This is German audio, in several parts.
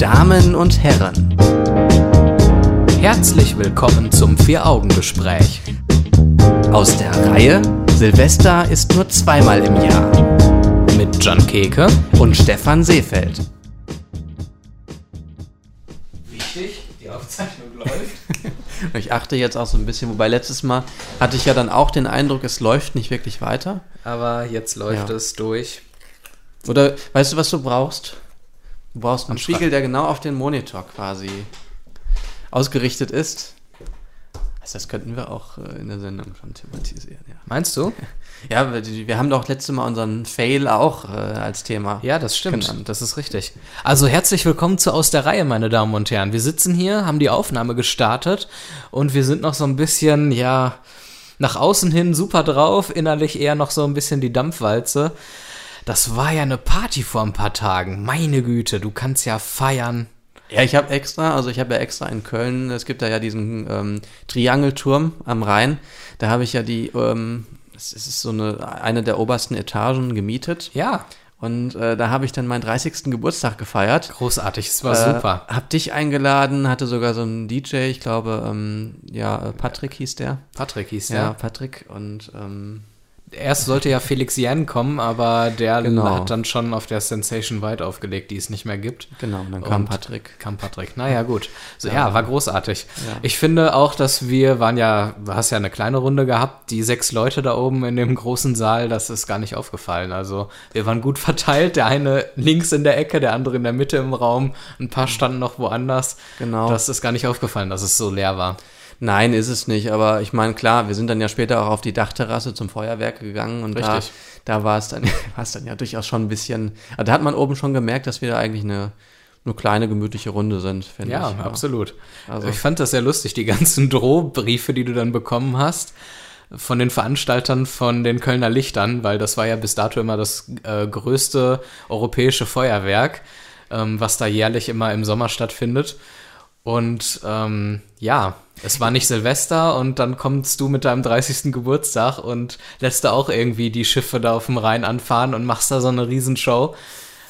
Damen und Herren, Herzlich willkommen zum Vier-Augen-Gespräch. aus der Reihe Silvester ist nur zweimal im Jahr Mit John Keke. und Stefan Seefeld. Wichtig, die Aufzeichnung läuft. Ich achte jetzt auch so ein bisschen, wobei letztes Mal hatte ich ja dann auch den Eindruck, es läuft nicht wirklich weiter. Aber jetzt läuft Ja. es durch. Oder weißt du, was du brauchst? Du brauchst einen Spiegel, der genau auf den Monitor quasi ausgerichtet ist. Also das könnten wir auch äh, in der Sendung schon thematisieren, ja. Meinst du? Ja, wir, wir haben doch letztes Mal unseren Fail auch äh, als Thema. Ja, das stimmt. Genannt. Das ist richtig. Also herzlich willkommen zu Aus der Reihe, meine Damen und Herren. Wir sitzen hier, haben die Aufnahme gestartet und wir sind noch so ein bisschen, ja, nach außen hin super drauf, innerlich eher noch so ein bisschen die Dampfwalze. Das war ja eine Party vor ein paar Tagen. Meine Güte, du kannst ja feiern. Ja, ich habe extra, also ich habe ja extra in Köln, es gibt da ja diesen ähm, Triangelturm am Rhein. Da habe ich ja die, ähm, es ist so eine, eine der obersten Etagen gemietet. Ja, Und äh, da habe ich dann meinen 30. Geburtstag gefeiert. großartig, es war Äh, super. Hab dich eingeladen, hatte sogar so einen DJ, ich glaube, ähm, ja, äh, Patrick hieß der. Patrick hieß Ja, der. Patrick. Und ähm, Erst sollte ja Felix Jan kommen, aber der Genau. hat dann schon auf der Sensation White aufgelegt, die es nicht mehr gibt. genau, und dann kam Und Patrick. Kam Patrick. Naja, gut. So, ja. Ja. war großartig. Ja. Ich finde auch, dass wir waren ja, du hast ja eine kleine Runde gehabt, die sechs Leute da oben in dem großen Saal, das ist gar nicht aufgefallen. Also wir waren gut verteilt, der eine links in der Ecke, der andere in der Mitte im Raum, ein paar standen noch woanders. Genau. Das ist gar nicht aufgefallen, dass es so leer war. Nein, ist es nicht. Aber ich meine, klar, wir sind dann ja später auch auf die Dachterrasse zum Feuerwerk gegangen und Richtig. da, da war es dann, war es dann ja durchaus schon ein bisschen. Also da hat man oben schon gemerkt, dass wir da eigentlich eine, eine kleine gemütliche Runde sind, finde Ja, ich. absolut. Also- ich fand das sehr lustig, die ganzen Drohbriefe, die du dann bekommen hast von den Veranstaltern von den Kölner Lichtern, weil das war ja bis dato immer das äh, größte europäische Feuerwerk, ähm, was da jährlich immer im Sommer stattfindet. Und ähm, ja, es war nicht Silvester und dann kommst du mit deinem 30. Geburtstag und lässt da auch irgendwie die Schiffe da auf dem Rhein anfahren und machst da so eine Riesenshow.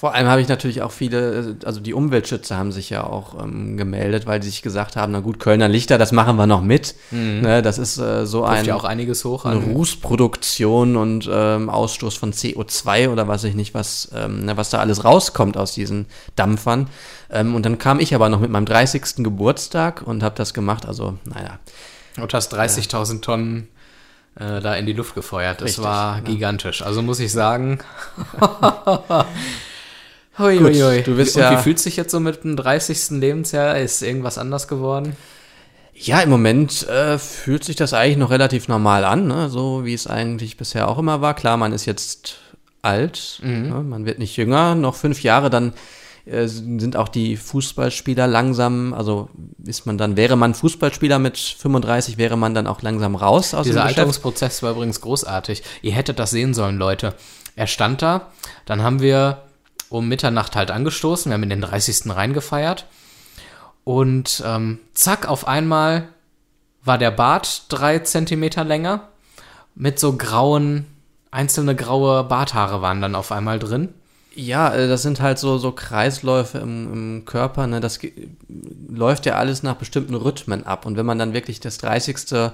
Vor allem habe ich natürlich auch viele, also die Umweltschützer haben sich ja auch ähm, gemeldet, weil sie sich gesagt haben, na gut, Kölner Lichter, das machen wir noch mit. Ne, das ist äh, so Ruft ein, ja auch einiges hoch eine an. Rußproduktion und ähm, Ausstoß von CO2 oder was ich nicht, was, ähm, ne, was da alles rauskommt aus diesen Dampfern. Ähm, und dann kam ich aber noch mit meinem 30. Geburtstag und habe das gemacht. Also, naja, Und hast 30.000 Tonnen äh, da in die Luft gefeuert. Das Richtig, war ja. gigantisch. Also muss ich sagen. Gut, Uiuiui. du bist Und ja- wie fühlt sich jetzt so mit dem 30. Lebensjahr? Ist irgendwas anders geworden? Ja, im Moment äh, fühlt sich das eigentlich noch relativ normal an, ne? so wie es eigentlich bisher auch immer war. Klar, man ist jetzt alt, ne? man wird nicht jünger, noch fünf Jahre, dann äh, sind auch die Fußballspieler langsam, also ist man dann, wäre man Fußballspieler mit 35, wäre man dann auch langsam raus aus Dieser. Alterungsprozess war übrigens großartig. Ihr hättet das sehen sollen, Leute. Er stand da, dann haben wir um Mitternacht halt angestoßen, wir haben in den 30. reingefeiert und ähm, zack, auf einmal war der Bart drei Zentimeter länger mit so grauen, einzelne graue Barthaare waren dann auf einmal drin. Ja, äh, das sind halt so, so Kreisläufe im, im Körper, ne? das läuft ja alles nach bestimmten Rhythmen ab. Und wenn man dann wirklich das 30.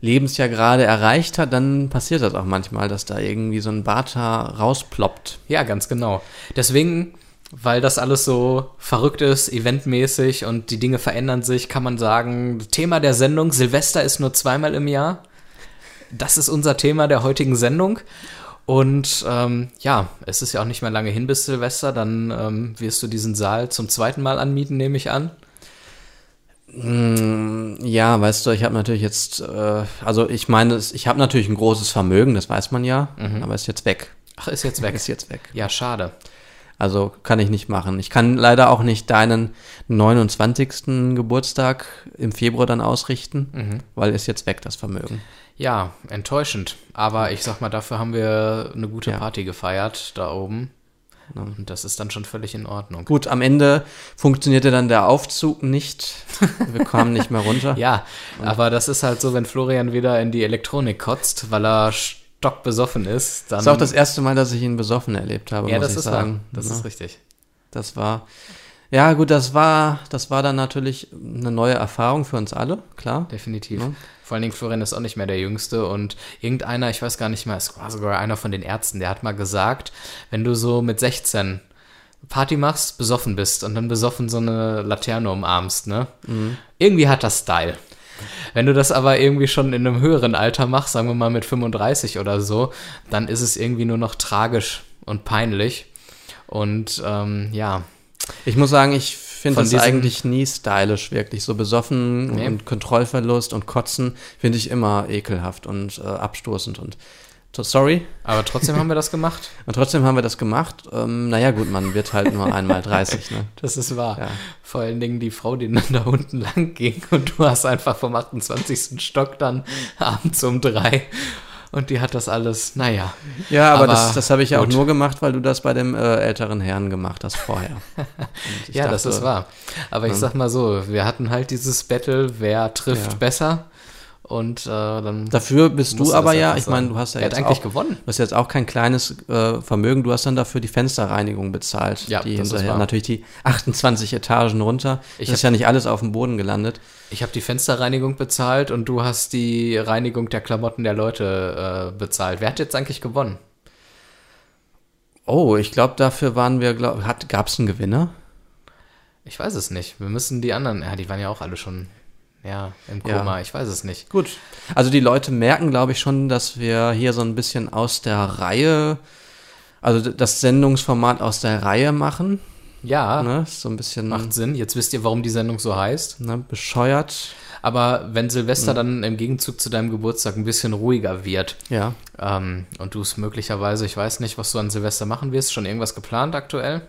Lebensjahr gerade erreicht hat, dann passiert das auch manchmal, dass da irgendwie so ein Barthaar rausploppt. Ja, ganz genau. Deswegen, weil das alles so verrückt ist, eventmäßig und die Dinge verändern sich, kann man sagen, Thema der Sendung, Silvester ist nur zweimal im Jahr. Das ist unser Thema der heutigen Sendung. Und ähm, ja, es ist ja auch nicht mehr lange hin bis Silvester, dann ähm, wirst du diesen Saal zum zweiten Mal anmieten, nehme ich an. Mm, Ja, weißt du, ich habe natürlich jetzt, äh, also ich meine, es- ich habe natürlich ein großes Vermögen, das weiß man ja, aber ist jetzt weg. Ach, ist jetzt weg. Ist jetzt weg. Ja, schade. Also kann ich nicht machen. Ich kann leider auch nicht deinen 29. Geburtstag im Februar dann ausrichten, weil ist jetzt weg, das Vermögen. Ja, enttäuschend. Aber ich sag mal, dafür haben wir eine gute Ja. Party gefeiert da oben. Und das ist dann schon völlig in Ordnung. Gut, am Ende funktionierte dann der Aufzug nicht. Wir kamen nicht mehr runter. Ja, aber das ist halt so, wenn Florian wieder in die Elektronik kotzt, weil er stockbesoffen ist, dann. Das ist auch das erste Mal, dass ich ihn besoffen erlebt habe, ja, muss das ich ist sagen. wahr. Das Ja, ist richtig. das war. Ja, gut, das war, das war dann natürlich eine neue Erfahrung für uns alle, klar. Definitiv. Ja. Vor allen Dingen Florian ist auch nicht mehr der Jüngste und irgendeiner, ich weiß gar nicht mehr, es war sogar einer von den Ärzten, der hat mal gesagt, wenn du so mit 16 Party machst, besoffen bist und dann besoffen so eine Laterne umarmst, ne? Mhm. Irgendwie hat das Style. Wenn du das aber irgendwie schon in einem höheren Alter machst, sagen wir mal mit 35 oder so, dann ist es irgendwie nur noch tragisch und peinlich. Und ähm, ja. Ich muss sagen, ich finde das eigentlich nie stylisch, wirklich. So besoffen nee. und Kontrollverlust und Kotzen finde ich immer ekelhaft und äh, abstoßend und sorry. Aber trotzdem haben wir das gemacht. Und trotzdem haben wir das gemacht. Ähm, naja, gut, man wird halt nur einmal 30, ne? Das ist wahr. Ja. Vor allen Dingen die Frau, die dann da unten lang ging und du hast einfach vom 28. Stock dann abends um drei und die hat das alles, naja. Ja, aber, aber das, das habe ich ja auch nur gemacht, weil du das bei dem äh, älteren Herrn gemacht hast vorher. ja, dachte, das ist wahr. Aber ich sag mal so, wir hatten halt dieses Battle, wer trifft ja. besser. Und äh, dann. Dafür bist du aber ja, ich meine, du hast ja jetzt eigentlich auch, gewonnen. Du hast jetzt auch kein kleines äh, Vermögen, du hast dann dafür die Fensterreinigung bezahlt. Ja, die das hinterher ist natürlich die 28 Etagen runter. Ich das ist ja nicht alles auf dem Boden gelandet. Ich habe die Fensterreinigung bezahlt und du hast die Reinigung der Klamotten der Leute äh, bezahlt. Wer hat jetzt eigentlich gewonnen? Oh, ich glaube, dafür waren wir, gab es einen Gewinner? Ich weiß es nicht. Wir müssen die anderen, ja, die waren ja auch alle schon ja, im Koma, ja. ich weiß es nicht. Gut. Also die Leute merken, glaube ich, schon, dass wir hier so ein bisschen aus der Reihe, also das Sendungsformat aus der Reihe machen. Ja. Ne? So ein bisschen. Macht Sinn. Jetzt wisst ihr, warum die Sendung so heißt. Ne? Bescheuert. Aber wenn Silvester mhm. dann im Gegenzug zu deinem Geburtstag ein bisschen ruhiger wird. Ja. Ähm, und du es möglicherweise, ich weiß nicht, was du an Silvester machen wirst, schon irgendwas geplant aktuell?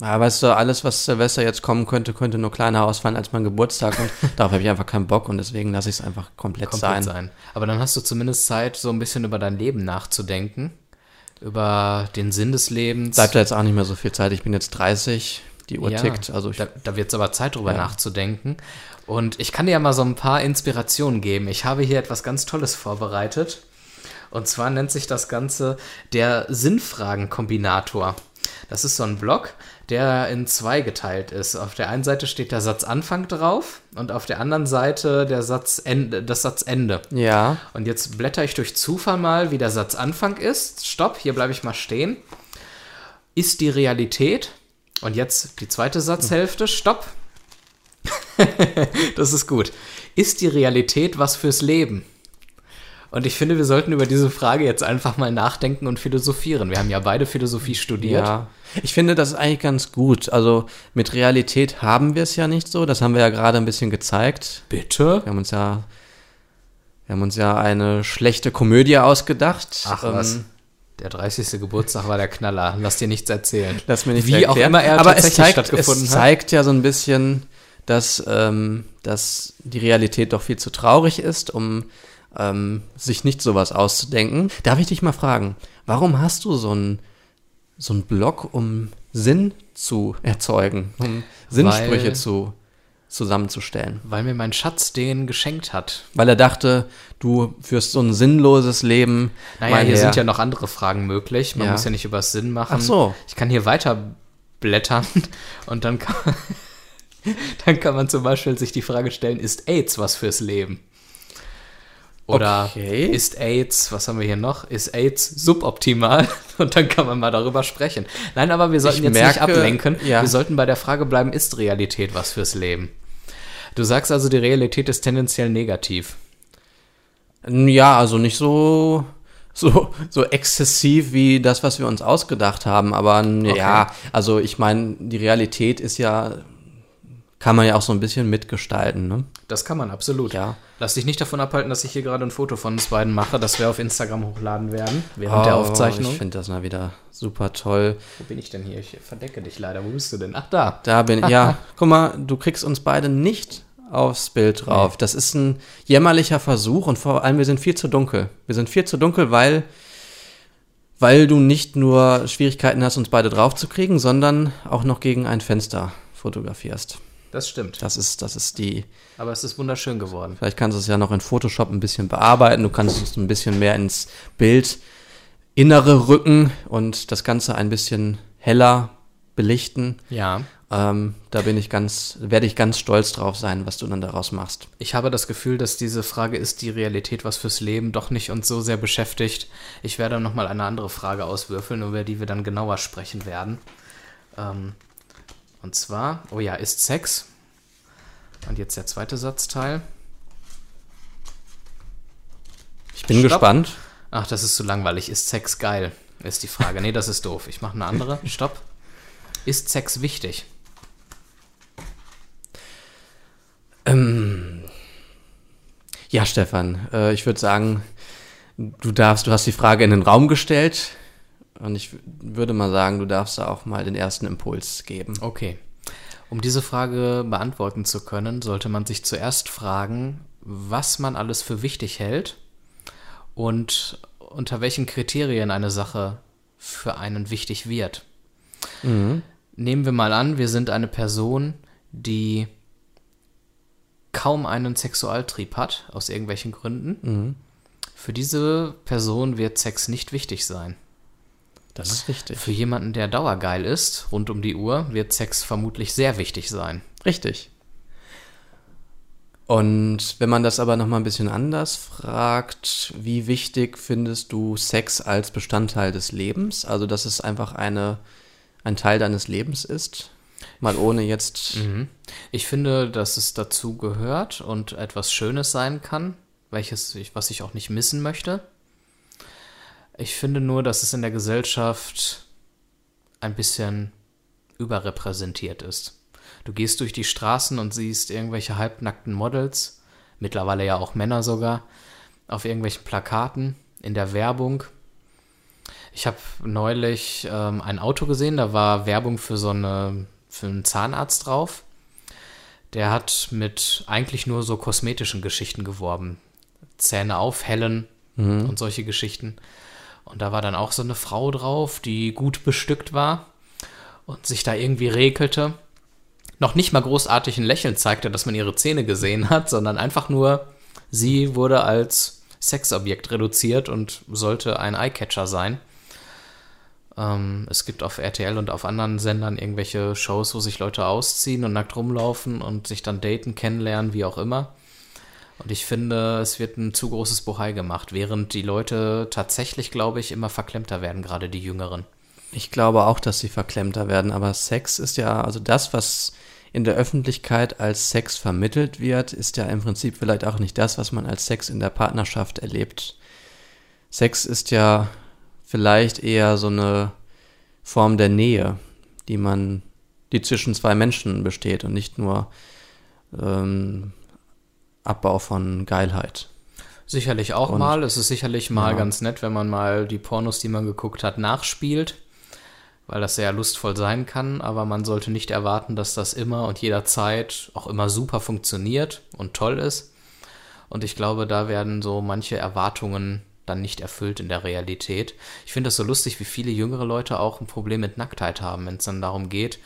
Ja, weißt du, alles, was Silvester jetzt kommen könnte, könnte nur kleiner ausfallen als mein Geburtstag und darauf habe ich einfach keinen Bock und deswegen lasse ich es einfach komplett, komplett sein. sein. Aber dann hast du zumindest Zeit, so ein bisschen über dein Leben nachzudenken, über den Sinn des Lebens. Bleibt da jetzt auch nicht mehr so viel Zeit. Ich bin jetzt 30, die Uhr ja, tickt. Also da, da wird es aber Zeit, drüber ja. nachzudenken. Und ich kann dir ja mal so ein paar Inspirationen geben. Ich habe hier etwas ganz Tolles vorbereitet. Und zwar nennt sich das Ganze der Sinnfragenkombinator. Das ist so ein Blog, der in zwei geteilt ist. Auf der einen Seite steht der Satzanfang drauf und auf der anderen Seite der Satzende, das Satzende. Ja. Und jetzt blätter ich durch Zufall mal, wie der Satzanfang ist. Stopp, hier bleibe ich mal stehen. Ist die Realität, und jetzt die zweite Satzhälfte, stopp. das ist gut. Ist die Realität was fürs Leben? Und ich finde, wir sollten über diese Frage jetzt einfach mal nachdenken und philosophieren. Wir haben ja beide Philosophie studiert. Ja. Ich finde das ist eigentlich ganz gut. Also mit Realität haben wir es ja nicht so. Das haben wir ja gerade ein bisschen gezeigt. Bitte? Wir haben uns ja, wir haben uns ja eine schlechte Komödie ausgedacht. Ach ähm, was. Der 30. Geburtstag war der Knaller. Lass dir nichts erzählen. Lass mir nicht Wie auch immer er Aber tatsächlich es zeigt, stattgefunden es zeigt ja so ein bisschen, dass, ähm, dass die Realität doch viel zu traurig ist, um ähm, sich nicht sowas auszudenken. Darf ich dich mal fragen, warum hast du so einen so Blog, um Sinn zu erzeugen, um Sinnsprüche Weil, zu zusammenzustellen? Weil mir mein Schatz den geschenkt hat. Weil er dachte, du führst so ein sinnloses Leben. Naja, hier sind ja noch andere Fragen möglich. Man ja. muss ja nicht über das Sinn machen. Ach so. Ich kann hier weiter blättern und dann kann, dann kann man zum Beispiel sich die Frage stellen, ist AIDS was fürs Leben? Oder okay. ist AIDS, was haben wir hier noch? Ist AIDS suboptimal? Und dann kann man mal darüber sprechen. Nein, aber wir sollten ich jetzt merke, nicht ablenken. Ja. Wir sollten bei der Frage bleiben, ist Realität was fürs Leben? Du sagst also, die Realität ist tendenziell negativ. Ja, also nicht so, so, so exzessiv wie das, was wir uns ausgedacht haben. Aber okay. ja, also ich meine, die Realität ist ja kann man ja auch so ein bisschen mitgestalten, ne? Das kann man, absolut. Ja. Lass dich nicht davon abhalten, dass ich hier gerade ein Foto von uns beiden mache, das wir auf Instagram hochladen werden, während oh, der Aufzeichnung. Ich finde das mal wieder super toll. Wo bin ich denn hier? Ich verdecke dich leider. Wo bist du denn? Ach, da. Da bin ich. Ja, guck mal, du kriegst uns beide nicht aufs Bild drauf. Nee. Das ist ein jämmerlicher Versuch und vor allem, wir sind viel zu dunkel. Wir sind viel zu dunkel, weil, weil du nicht nur Schwierigkeiten hast, uns beide draufzukriegen, sondern auch noch gegen ein Fenster fotografierst. Das stimmt. Das ist, das ist die. Aber es ist wunderschön geworden. Vielleicht kannst du es ja noch in Photoshop ein bisschen bearbeiten. Du kannst es ein bisschen mehr ins Bild Innere rücken und das Ganze ein bisschen heller belichten. Ja. Ähm, da bin ich ganz, werde ich ganz stolz drauf sein, was du dann daraus machst. Ich habe das Gefühl, dass diese Frage ist die Realität was fürs Leben doch nicht uns so sehr beschäftigt. Ich werde noch mal eine andere Frage auswürfeln, über die wir dann genauer sprechen werden. Ähm, und zwar, oh ja, ist Sex? Und jetzt der zweite Satzteil. Ich bin Stopp. gespannt. Ach, das ist zu langweilig. Ist Sex geil? Ist die Frage. Nee, das ist doof. Ich mache eine andere. Stopp. Ist Sex wichtig? Ähm, ja, Stefan, äh, ich würde sagen, du darfst, du hast die Frage in den Raum gestellt und ich würde mal sagen, du darfst da auch mal den ersten Impuls geben. Okay. Um diese Frage beantworten zu können, sollte man sich zuerst fragen, was man alles für wichtig hält und unter welchen Kriterien eine Sache für einen wichtig wird. Mhm. Nehmen wir mal an, wir sind eine Person, die kaum einen Sexualtrieb hat, aus irgendwelchen Gründen. Mhm. Für diese Person wird Sex nicht wichtig sein. Das ist richtig. Für jemanden, der dauergeil ist, rund um die Uhr, wird Sex vermutlich sehr wichtig sein. Richtig. Und wenn man das aber nochmal ein bisschen anders fragt, wie wichtig findest du Sex als Bestandteil des Lebens? Also, dass es einfach eine, ein Teil deines Lebens ist? Mal ohne jetzt. Mhm. Ich finde, dass es dazu gehört und etwas Schönes sein kann, welches ich, was ich auch nicht missen möchte. Ich finde nur, dass es in der Gesellschaft ein bisschen überrepräsentiert ist. Du gehst durch die Straßen und siehst irgendwelche halbnackten Models, mittlerweile ja auch Männer sogar, auf irgendwelchen Plakaten, in der Werbung. Ich habe neulich ähm, ein Auto gesehen, da war Werbung für so eine für einen Zahnarzt drauf. Der hat mit eigentlich nur so kosmetischen Geschichten geworben. Zähne aufhellen mhm. und solche Geschichten. Und da war dann auch so eine Frau drauf, die gut bestückt war und sich da irgendwie regelte. Noch nicht mal großartig ein Lächeln zeigte, dass man ihre Zähne gesehen hat, sondern einfach nur, sie wurde als Sexobjekt reduziert und sollte ein Eyecatcher sein. Ähm, es gibt auf RTL und auf anderen Sendern irgendwelche Shows, wo sich Leute ausziehen und nackt rumlaufen und sich dann daten, kennenlernen, wie auch immer. Und ich finde, es wird ein zu großes Bohai gemacht, während die Leute tatsächlich, glaube ich, immer verklemmter werden, gerade die Jüngeren. Ich glaube auch, dass sie verklemmter werden, aber Sex ist ja, also das, was in der Öffentlichkeit als Sex vermittelt wird, ist ja im Prinzip vielleicht auch nicht das, was man als Sex in der Partnerschaft erlebt. Sex ist ja vielleicht eher so eine Form der Nähe, die man, die zwischen zwei Menschen besteht und nicht nur ähm, Abbau von Geilheit. Sicherlich auch und, mal. Es ist sicherlich mal ja. ganz nett, wenn man mal die Pornos, die man geguckt hat, nachspielt, weil das sehr lustvoll sein kann. Aber man sollte nicht erwarten, dass das immer und jederzeit auch immer super funktioniert und toll ist. Und ich glaube, da werden so manche Erwartungen dann nicht erfüllt in der Realität. Ich finde das so lustig, wie viele jüngere Leute auch ein Problem mit Nacktheit haben, wenn es dann darum geht,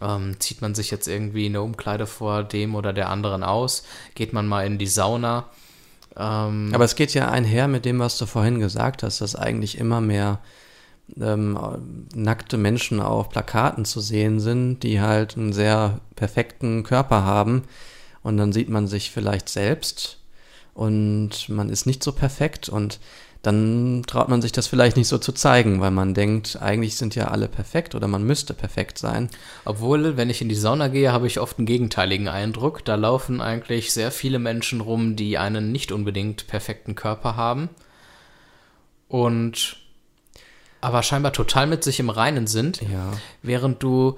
ähm, zieht man sich jetzt irgendwie eine Umkleide vor dem oder der anderen aus, geht man mal in die Sauna. Ähm, Aber es geht ja einher mit dem, was du vorhin gesagt hast, dass eigentlich immer mehr ähm, nackte Menschen auf Plakaten zu sehen sind, die halt einen sehr perfekten Körper haben. Und dann sieht man sich vielleicht selbst und man ist nicht so perfekt und dann traut man sich das vielleicht nicht so zu zeigen, weil man denkt, eigentlich sind ja alle perfekt oder man müsste perfekt sein. Obwohl, wenn ich in die Sauna gehe, habe ich oft einen gegenteiligen Eindruck. Da laufen eigentlich sehr viele Menschen rum, die einen nicht unbedingt perfekten Körper haben und aber scheinbar total mit sich im Reinen sind, ja. während du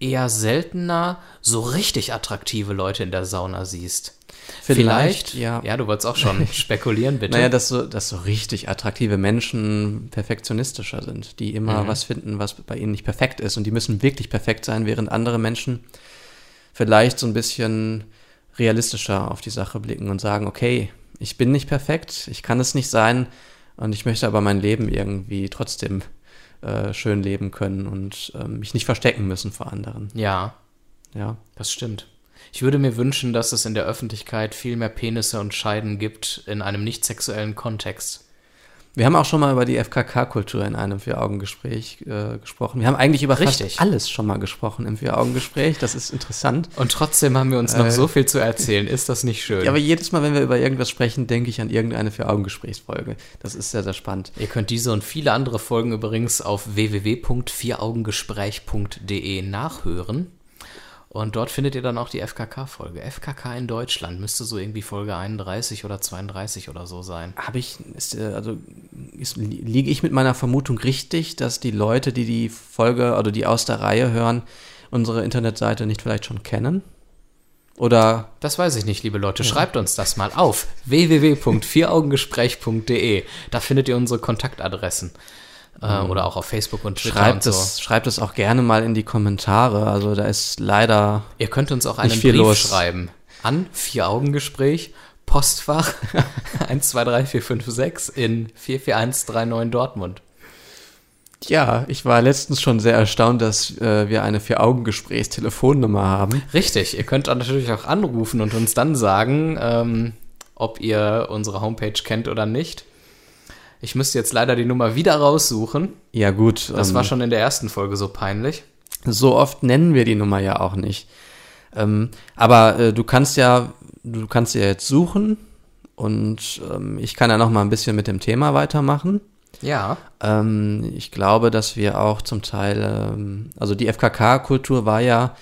eher seltener so richtig attraktive Leute in der Sauna siehst. Vielleicht, Vielleicht ja. Ja, du wolltest auch schon spekulieren, bitte. Naja, dass so, dass so richtig attraktive Menschen perfektionistischer sind, die immer mhm. was finden, was bei ihnen nicht perfekt ist. Und die müssen wirklich perfekt sein, während andere Menschen vielleicht so ein bisschen realistischer auf die Sache blicken und sagen, okay, ich bin nicht perfekt, ich kann es nicht sein und ich möchte aber mein Leben irgendwie trotzdem äh, schön leben können und äh, mich nicht verstecken müssen vor anderen. Ja. Ja. Das stimmt. Ich würde mir wünschen, dass es in der Öffentlichkeit viel mehr Penisse und Scheiden gibt in einem nicht sexuellen Kontext. Wir haben auch schon mal über die FKK-Kultur in einem Vier-Augen-Gespräch äh, gesprochen. Wir haben eigentlich über Richtig. fast alles schon mal gesprochen im Vier-Augen-Gespräch. Das ist interessant. Und trotzdem haben wir uns noch Äh. so viel zu erzählen. Ist das nicht schön? Ja, aber jedes Mal, wenn wir über irgendwas sprechen, denke ich an irgendeine Vier-Augen-Gesprächsfolge. Das ist sehr, sehr spannend. Ihr könnt diese und viele andere Folgen übrigens auf www.vieraugengespräch.de nachhören. Und dort findet ihr dann auch die FKK-Folge. FKK in Deutschland müsste so irgendwie Folge 31 oder 32 oder so sein. Habe ich, ist, äh, also ist, li- liege ich mit meiner Vermutung richtig, dass die Leute, die die Folge oder die aus der Reihe hören, unsere Internetseite nicht vielleicht schon kennen? Oder Das weiß ich nicht, liebe Leute. Schreibt uns das mal auf www.vieraugengespräch.de. Da findet ihr unsere Kontaktadressen. Äh, oder auch auf Facebook und Twitter und schreibt so. es, schreibt es auch gerne mal in die Kommentare. Also da ist leider Ihr könnt uns auch einen Brief los. schreiben an Vier-Augen-Gespräch, Postfach 123456 in 44139 Dortmund. Ja, ich war letztens schon sehr erstaunt, dass äh, wir eine Vier-Augen-Gesprächs-Telefonnummer haben. Richtig, ihr könnt natürlich auch anrufen und uns dann sagen, ähm, ob ihr unsere Homepage kennt oder nicht. Ich müsste jetzt leider die Nummer wieder raussuchen. Ja gut, Das ähm, war schon in der ersten Folge so peinlich. so oft nennen wir die Nummer ja auch nicht. Ähm, aber äh, du kannst ja, du kannst ja jetzt suchen und ähm, ich kann ja noch mal ein bisschen mit dem Thema weitermachen. Ja, Ähm, ich glaube, dass wir auch zum Teil, ähm, also die FKK-Kultur war ja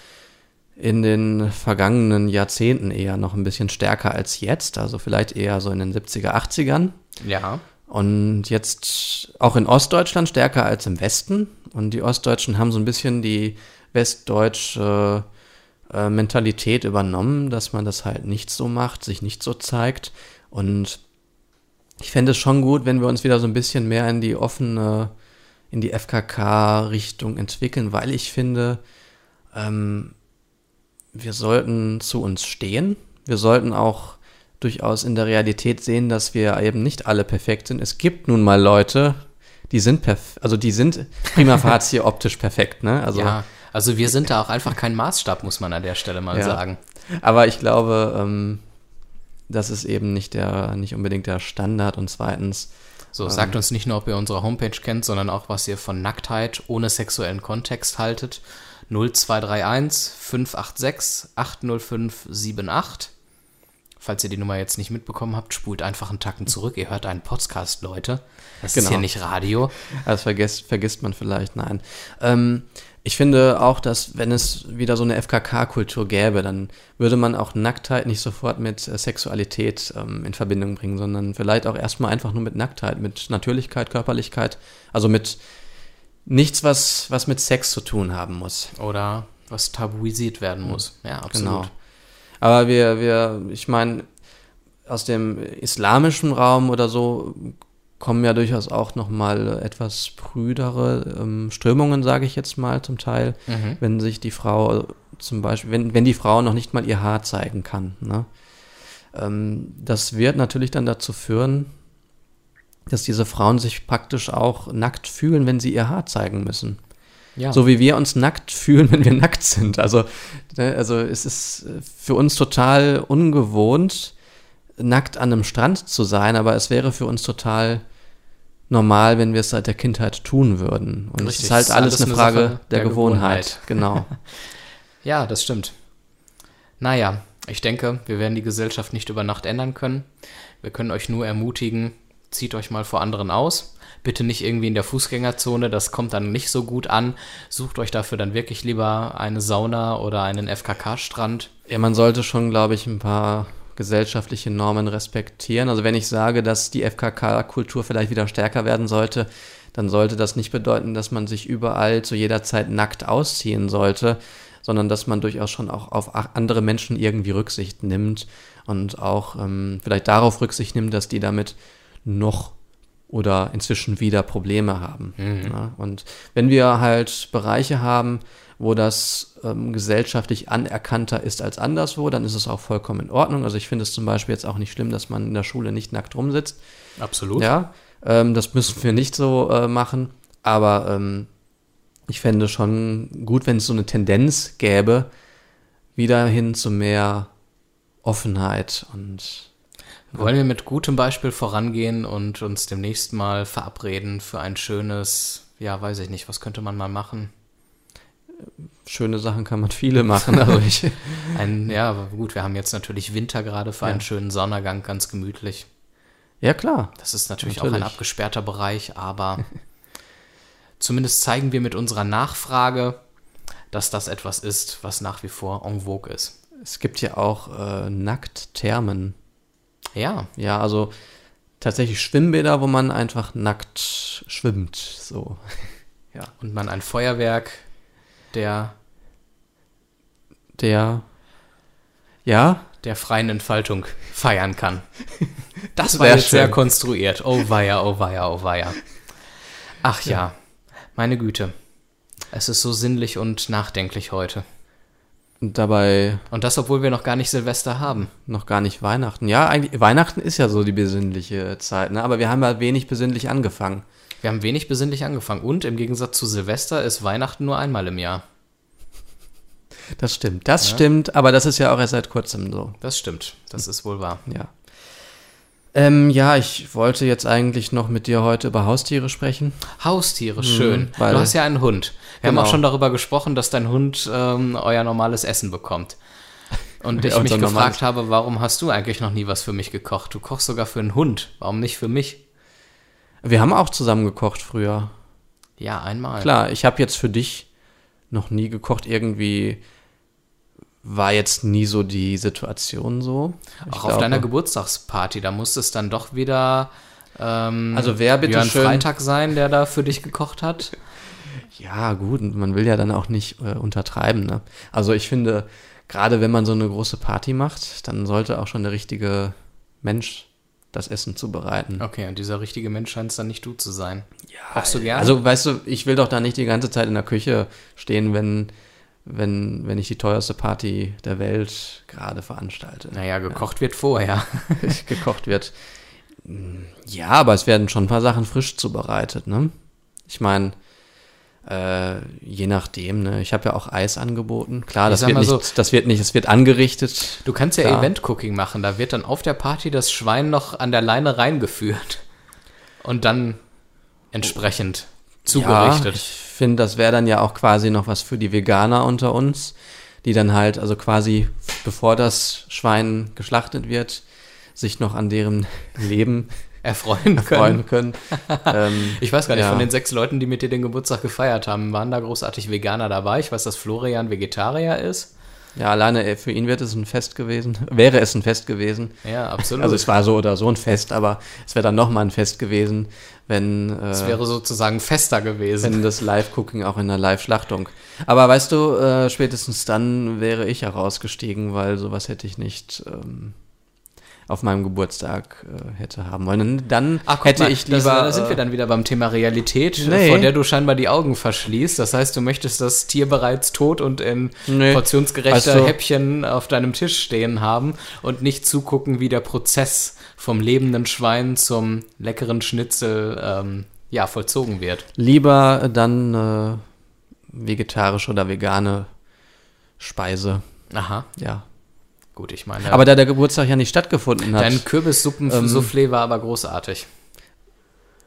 in den vergangenen Jahrzehnten eher noch ein bisschen stärker als jetzt, also vielleicht eher so in den 70er, 80ern. ja. Und jetzt auch in Ostdeutschland stärker als im Westen. Und die Ostdeutschen haben so ein bisschen die westdeutsche äh, Mentalität übernommen, dass man das halt nicht so macht, sich nicht so zeigt. Und ich fände es schon gut, wenn wir uns wieder so ein bisschen mehr in die offene, in die FKK-Richtung entwickeln, weil ich finde, ähm, wir sollten zu uns stehen. Wir sollten auch durchaus in der Realität sehen, dass wir eben nicht alle perfekt sind. Es gibt nun mal Leute, die sind perfekt, also die sind prima facie optisch perfekt, ne? Also, ja, also wir sind da auch einfach kein Maßstab, muss man an der Stelle mal Ja. sagen. aber ich glaube, ähm, das ist eben nicht der, nicht unbedingt der Standard und zweitens, So, sagt uns nicht nur, ob ihr unsere Homepage kennt, sondern auch, was ihr von Nacktheit ohne sexuellen Kontext haltet. 0231 586 805 78. Falls ihr die Nummer jetzt nicht mitbekommen habt, spult einfach einen Tacken zurück. Ihr hört einen Podcast, Leute. Das ist Genau. hier nicht Radio. das vergisst, vergisst man vielleicht, nein. Ähm, ich finde auch, dass wenn es wieder so eine FKK-Kultur gäbe, dann würde man auch Nacktheit nicht sofort mit äh, Sexualität ähm, in Verbindung bringen, sondern vielleicht auch erstmal einfach nur mit Nacktheit, mit Natürlichkeit, Körperlichkeit, also mit nichts, was, was mit Sex zu tun haben muss. Oder was tabuisiert werden muss. Ja, absolut. Genau. Aber wir, wir, ich meine, aus dem islamischen Raum oder so kommen ja durchaus auch nochmal etwas prüdere ähm, Strömungen, sage ich jetzt mal zum Teil, Mhm. wenn sich die Frau zum Beispiel, wenn, wenn die Frau noch nicht mal ihr Haar zeigen kann. Ne? Ähm, das wird natürlich dann dazu führen, dass diese Frauen sich praktisch auch nackt fühlen, wenn sie ihr Haar zeigen müssen. Ja. So wie wir uns nackt fühlen, wenn wir nackt sind. Also, ne, also es ist äh, für uns total ungewohnt, nackt an einem Strand zu sein, aber es wäre für uns total normal, wenn wir es seit der Kindheit tun würden. Und es Richtig, ist halt es ist alles, alles eine Frage der, der Gewohnheit. Genau. Ja, das stimmt. Naja, ich denke, wir werden die Gesellschaft nicht über Nacht ändern können. Wir können euch nur ermutigen, zieht euch mal vor anderen aus. Bitte nicht irgendwie in der Fußgängerzone, das kommt dann nicht so gut an. Sucht euch dafür dann wirklich lieber eine Sauna oder einen FKK-Strand. Ja, man sollte schon, glaube ich, ein paar gesellschaftliche Normen respektieren. Also wenn ich sage, dass die FKK-Kultur vielleicht wieder stärker werden sollte, dann sollte das nicht bedeuten, dass man sich überall zu jeder Zeit nackt ausziehen sollte, sondern dass man durchaus schon auch auf andere Menschen irgendwie Rücksicht nimmt und auch ähm, vielleicht darauf Rücksicht nimmt, dass die damit noch oder inzwischen wieder Probleme haben. Ja, und wenn wir halt Bereiche haben, wo das ähm, gesellschaftlich anerkannter ist als anderswo, dann ist es auch vollkommen in Ordnung. Also ich finde es zum Beispiel jetzt auch nicht schlimm, dass man in der Schule nicht nackt rumsitzt. Absolut. Ja, ähm, das müssen wir nicht so äh, machen. Aber ähm, ich fände schon gut, wenn es so eine Tendenz gäbe, wieder hin zu mehr Offenheit und Wollen wir mit gutem Beispiel vorangehen und uns demnächst mal verabreden für ein schönes, ja, weiß ich nicht, was könnte man mal machen? Schöne Sachen kann man viele machen. Also ich, Ein, ja, aber gut, wir haben jetzt natürlich Winter gerade für Ja. einen schönen Sonnergang, ganz gemütlich. ja, klar. Das ist natürlich, auch ein Natürlich. abgesperrter Bereich, aber zumindest zeigen wir mit unserer Nachfrage, dass das etwas ist, was nach wie vor en vogue ist. Es gibt ja auch äh, Nacktthermen. Ja, Ja, also tatsächlich Schwimmbäder, wo man einfach nackt schwimmt. So. Ja. und man ein Feuerwerk der, Der. Ja, der freien Entfaltung feiern kann. Das war jetzt sehr schön. konstruiert. Oh weia, oh weia, oh weia. Ach ja, meine Güte. Es ist so sinnlich und nachdenklich heute. Und dabei Und das, obwohl wir noch gar nicht Silvester haben. noch gar nicht Weihnachten. Ja, eigentlich, Weihnachten ist ja so die besinnliche Zeit, ne? Aber wir haben ja wenig besinnlich angefangen. Wir haben wenig besinnlich angefangen. Und im Gegensatz zu Silvester ist Weihnachten nur einmal im Jahr. Das stimmt. Das stimmt, aber das ist ja auch erst seit kurzem so. Das stimmt. Das ist wohl wahr. Ja. Ähm, ja, ich wollte jetzt eigentlich noch mit dir heute über Haustiere sprechen. Haustiere, schön. weil- du hast ja einen Hund. Wir haben Genau. auch schon darüber gesprochen, dass dein Hund ähm, euer normales Essen bekommt. Und ich mich gefragt habe, warum hast du eigentlich noch nie was für mich gekocht? Du kochst sogar für einen Hund. Warum nicht für mich? Wir haben auch zusammen gekocht früher. Ja, einmal. Klar, ich habe jetzt für dich noch nie gekocht. Irgendwie war jetzt nie so die Situation so. Ich Auch auf glaube- deiner Geburtstagsparty, da musste es dann doch wieder ähm, Also wer bitte Björn schön- Freitag sein, der da für dich gekocht hat. Ja, gut, man will ja dann auch nicht äh, untertreiben. Ne? Also ich finde, gerade wenn man so eine große Party macht, dann sollte auch schon der richtige Mensch das Essen zubereiten. Okay, und dieser richtige Mensch scheint es dann nicht du zu sein. Kochst du gerne? Also, weißt du, ich will doch da nicht die ganze Zeit in der Küche stehen, wenn, wenn, wenn ich die teuerste Party der Welt gerade veranstalte. naja, gekocht wird vorher. gekocht wird. Ja, aber es werden schon ein paar Sachen frisch zubereitet, ne? Ich meine, äh, je nachdem, ne? Ich habe ja auch Eis angeboten. Klar, das wird, nicht, so- das wird nicht, es wird angerichtet. Du kannst ja Klar. Event-Cooking machen. Da wird dann auf der Party das Schwein noch an der Leine reingeführt. Und dann entsprechend zugerichtet. Ja, ich finde, das wäre dann ja auch quasi noch was für die Veganer unter uns, die dann halt, also quasi bevor das Schwein geschlachtet wird, sich noch an deren Leben erfreuen können. freuen können. ähm, Ich weiß gar nicht, Ja. von den sechs Leuten, die mit dir den Geburtstag gefeiert haben, waren da großartig Veganer dabei? Ich weiß, dass Florian Vegetarier ist. Ja, alleine äh, für ihn wird es ein Fest gewesen, wäre es ein Fest gewesen. Ja, absolut. Also es war so oder so ein Fest, aber es wäre dann nochmal ein Fest gewesen, wenn, es äh, wäre sozusagen fester gewesen. wenn das Live-Cooking auch in der Live-Schlachtung. Aber weißt du, äh, spätestens dann wäre ich herausgestiegen, weil sowas hätte ich nicht ähm, auf meinem Geburtstag äh, hätte haben wollen. Und Dann Ach, hätte mal, ich lieber. da sind wir äh, dann wieder beim Thema Realität, Nee. vor der du scheinbar die Augen verschließt. Das heißt, du möchtest das Tier bereits tot und in Nee. portionsgerechter du- Häppchen auf deinem Tisch stehen haben und nicht zugucken, wie der Prozess vom lebenden Schwein zum leckeren Schnitzel ähm, ja, vollzogen wird. lieber dann äh, vegetarische oder vegane Speise. Aha, Ja. Gut, ich meine, Aber da der Geburtstag ja nicht stattgefunden hat. dein Kürbissuppen-Soufflé war aber großartig.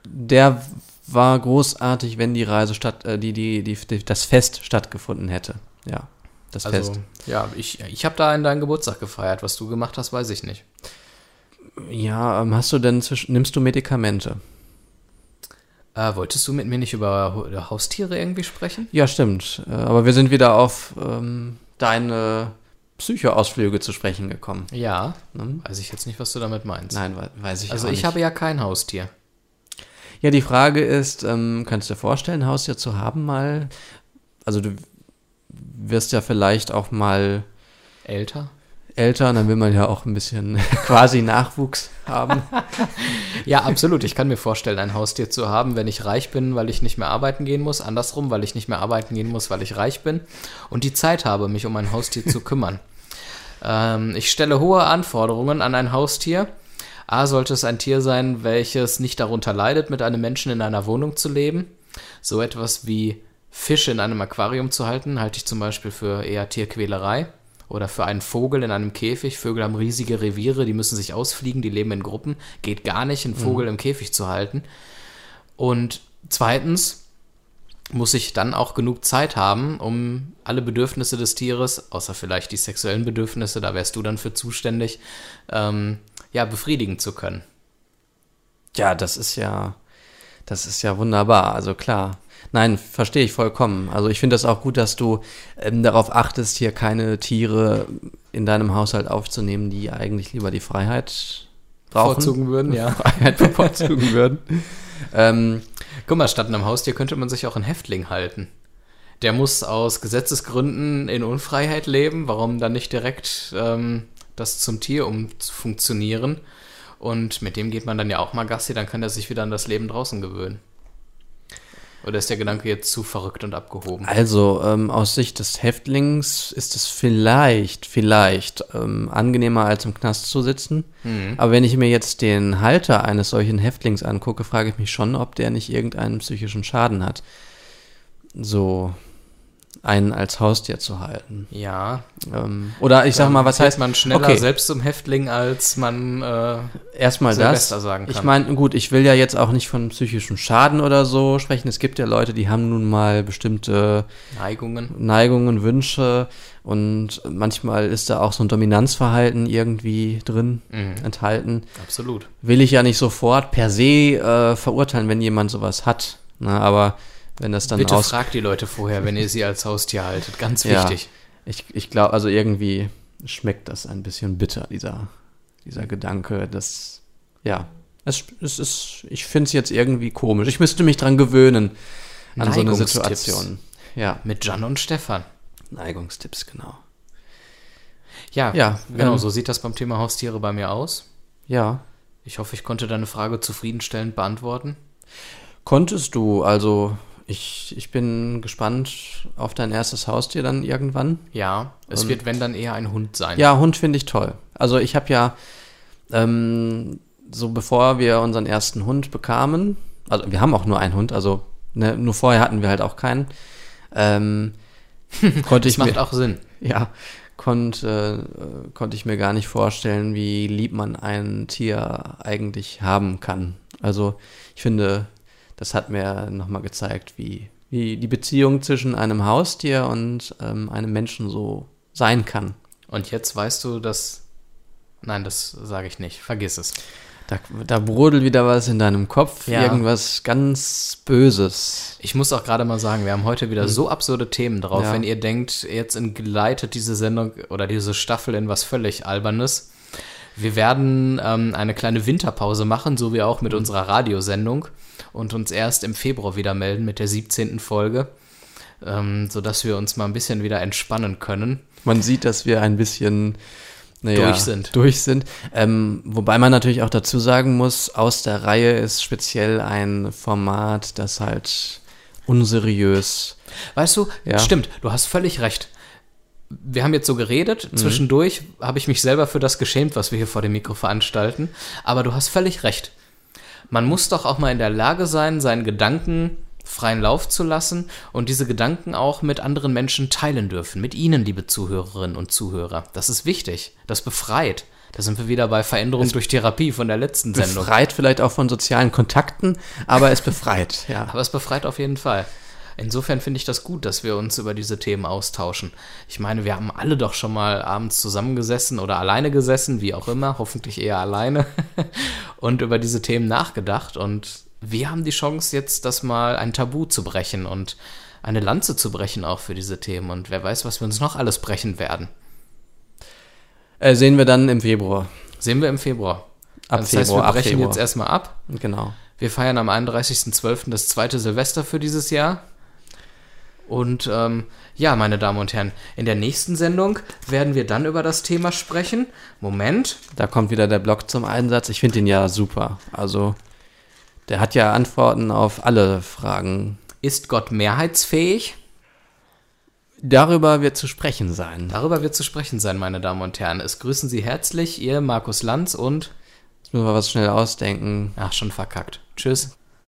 Der war großartig, wenn die Reise statt, äh, die, die, die, die, das Fest stattgefunden hätte. Ja, das Also, Fest. ja, ich, ich habe da in deinen Geburtstag gefeiert. Was du gemacht hast, weiß ich nicht. Ja, ähm, hast du denn zwischen, nimmst du Medikamente? Äh, wolltest du mit mir nicht über Haustiere irgendwie sprechen? Ja, stimmt. Äh, aber wir sind wieder auf ähm, deine Psychoausflüge zu sprechen gekommen. Ja, Ne? weiß ich jetzt nicht, was du damit meinst. Nein, we- weiß ich also auch ich nicht. habe ja kein Haustier. Ja, die Frage ist, ähm, kannst du dir vorstellen, ein Haustier zu haben mal? Also du wirst ja vielleicht auch mal Älter? älter, und dann will man ja auch ein bisschen quasi Nachwuchs haben. Ja, absolut. Ich kann mir vorstellen, ein Haustier zu haben, wenn ich reich bin, weil ich nicht mehr arbeiten gehen muss. Andersrum, weil ich nicht mehr arbeiten gehen muss, weil ich reich bin. Und die Zeit habe, mich um ein Haustier zu kümmern. Ähm, ich stelle hohe Anforderungen an ein Haustier. A, sollte es ein Tier sein, welches nicht darunter leidet, mit einem Menschen in einer Wohnung zu leben. So etwas wie Fische in einem Aquarium zu halten, halte ich zum Beispiel für eher Tierquälerei Oder für einen Vogel in einem Käfig. Vögel haben riesige Reviere, die müssen sich ausfliegen, die leben in Gruppen. Geht gar nicht, einen Vogel im Käfig zu halten. Und zweitens muss ich dann auch genug Zeit haben, um alle Bedürfnisse des Tieres, außer vielleicht die sexuellen Bedürfnisse, da wärst du dann für zuständig, ähm, ja, befriedigen zu können. Ja, das ist ja, das ist ja wunderbar. Also klar. Nein, verstehe ich vollkommen. Also ich finde das auch gut, dass du ähm, darauf achtest, hier keine Tiere in deinem Haushalt aufzunehmen, die eigentlich lieber die Freiheit brauchen. Bevorzugen würden, ja. Freiheit bevorzugen würden. Ähm, Guck mal, statt einem Haustier könnte man sich auch einen Häftling halten. Der muss aus Gesetzesgründen in Unfreiheit leben. Warum dann nicht direkt ähm, das zum Tier umfunktionieren? Und mit dem geht man dann ja auch mal Gassi, dann kann er sich wieder an das Leben draußen gewöhnen. Oder ist der Gedanke jetzt zu verrückt und abgehoben? Also ähm, aus Sicht des Häftlings ist es vielleicht, vielleicht ähm, angenehmer als im Knast zu sitzen. Mhm. Aber wenn ich mir jetzt den Halter eines solchen Häftlings angucke, frage ich mich schon, ob der nicht irgendeinen psychischen Schaden hat. So einen als Haustier zu halten. Ja. Ähm, oder ich sag mal, was heißt man schneller Okay. selbst zum Häftling, als man äh, Erstmal das. Silvester sagen kann. Ich meine, gut, ich will ja jetzt auch nicht von psychischem Schaden oder so sprechen. Es gibt ja Leute, die haben nun mal bestimmte Neigungen. Neigungen, Wünsche und manchmal ist da auch so ein Dominanzverhalten irgendwie drin Mhm. enthalten. Absolut. Will ich ja nicht sofort per se äh, verurteilen, wenn jemand sowas hat. Na, aber wenn das dann Bitte raus... fragt die Leute vorher, wenn ihr sie als Haustier haltet. Ganz Ja. wichtig. Ich, ich glaube, also irgendwie schmeckt das ein bisschen bitter, dieser, dieser Gedanke, dass, ja, es, es ist, ich finde es jetzt irgendwie komisch. Ich müsste mich dran gewöhnen an so eine Neigungstipps. Situation. Ja, Mit Jan und Stefan. Neigungstipps, genau. Ja, Ja, genau, ähm, so sieht das beim Thema Haustiere bei mir aus. Ja, Ich hoffe, ich konnte deine Frage zufriedenstellend beantworten. konntest du, also ich, ich bin gespannt auf dein erstes Haustier dann irgendwann. Ja, es Und- wird, wenn dann eher ein Hund sein. Ja, Hund finde ich toll. Also ich habe ja ähm, so bevor wir unseren ersten Hund bekamen, also wir haben auch nur einen Hund, also ne, nur vorher hatten wir halt auch keinen, ähm, konnte das ich macht mir, auch Sinn. ja, konnte, äh, konnte ich mir gar nicht vorstellen, wie lieb man ein Tier eigentlich haben kann. Also ich finde, das hat mir nochmal gezeigt, wie, wie die Beziehung zwischen einem Haustier und ähm, einem Menschen so sein kann. Und jetzt weißt du, dass. Nein, das sage ich nicht. Vergiss es. Da, da brodelt wieder was in deinem Kopf, Ja. irgendwas ganz Böses. Ich muss auch gerade mal sagen, wir haben heute wieder so absurde Themen drauf. Ja. Wenn ihr denkt, jetzt entgleitet diese Sendung oder diese Staffel in was völlig Albernes. Wir werden ähm, eine kleine Winterpause machen, so wie auch mit unserer Radiosendung und uns erst im Februar wieder melden mit der 17. Folge, ähm, sodass wir uns mal ein bisschen wieder entspannen können. Man sieht, dass wir ein bisschen naja, Durch sind. Durch sind. Ähm, wobei man natürlich auch dazu sagen muss, aus der Reihe ist speziell ein Format, das halt unseriös. Weißt du, Ja. stimmt, du hast völlig recht. Wir haben jetzt so geredet, Mhm. zwischendurch habe ich mich selber für das geschämt, was wir hier vor dem Mikro veranstalten, aber du hast völlig recht. Man muss doch auch mal in der Lage sein, seinen Gedanken freien Lauf zu lassen und diese Gedanken auch mit anderen Menschen teilen dürfen, mit Ihnen, liebe Zuhörerinnen und Zuhörer. Das ist wichtig, das befreit. Da sind wir wieder bei Veränderung durch Therapie von der letzten Sendung. Befreit vielleicht auch von sozialen Kontakten, aber es befreit, ja. Aber es befreit auf jeden Fall. Insofern finde ich das gut, dass wir uns über diese Themen austauschen. Ich meine, wir haben alle doch schon mal abends zusammengesessen oder alleine gesessen, wie auch immer, hoffentlich eher alleine, und über diese Themen nachgedacht. Und wir haben die Chance, jetzt das mal ein Tabu zu brechen und eine Lanze zu brechen auch für diese Themen. Und wer weiß, was wir uns noch alles brechen werden. Äh, sehen wir dann im Februar. Sehen wir im Februar. Ab das heißt, Februar, wir ab brechen jetzt erstmal ab. Genau. Wir feiern am 31.12. das zweite Silvester für dieses Jahr. Und ähm, ja, meine Damen und Herren, in der nächsten Sendung werden wir dann über das Thema sprechen. Moment. Da kommt wieder der Blog zum Einsatz. Ich finde ihn ja super. Also, der hat ja Antworten auf alle Fragen. Ist Gott mehrheitsfähig? Darüber wird zu sprechen sein. Darüber wird zu sprechen sein, meine Damen und Herren. Es grüßen Sie herzlich, Ihr Markus Lanz und. Jetzt müssen wir was schnell ausdenken. Ach, schon verkackt. Tschüss.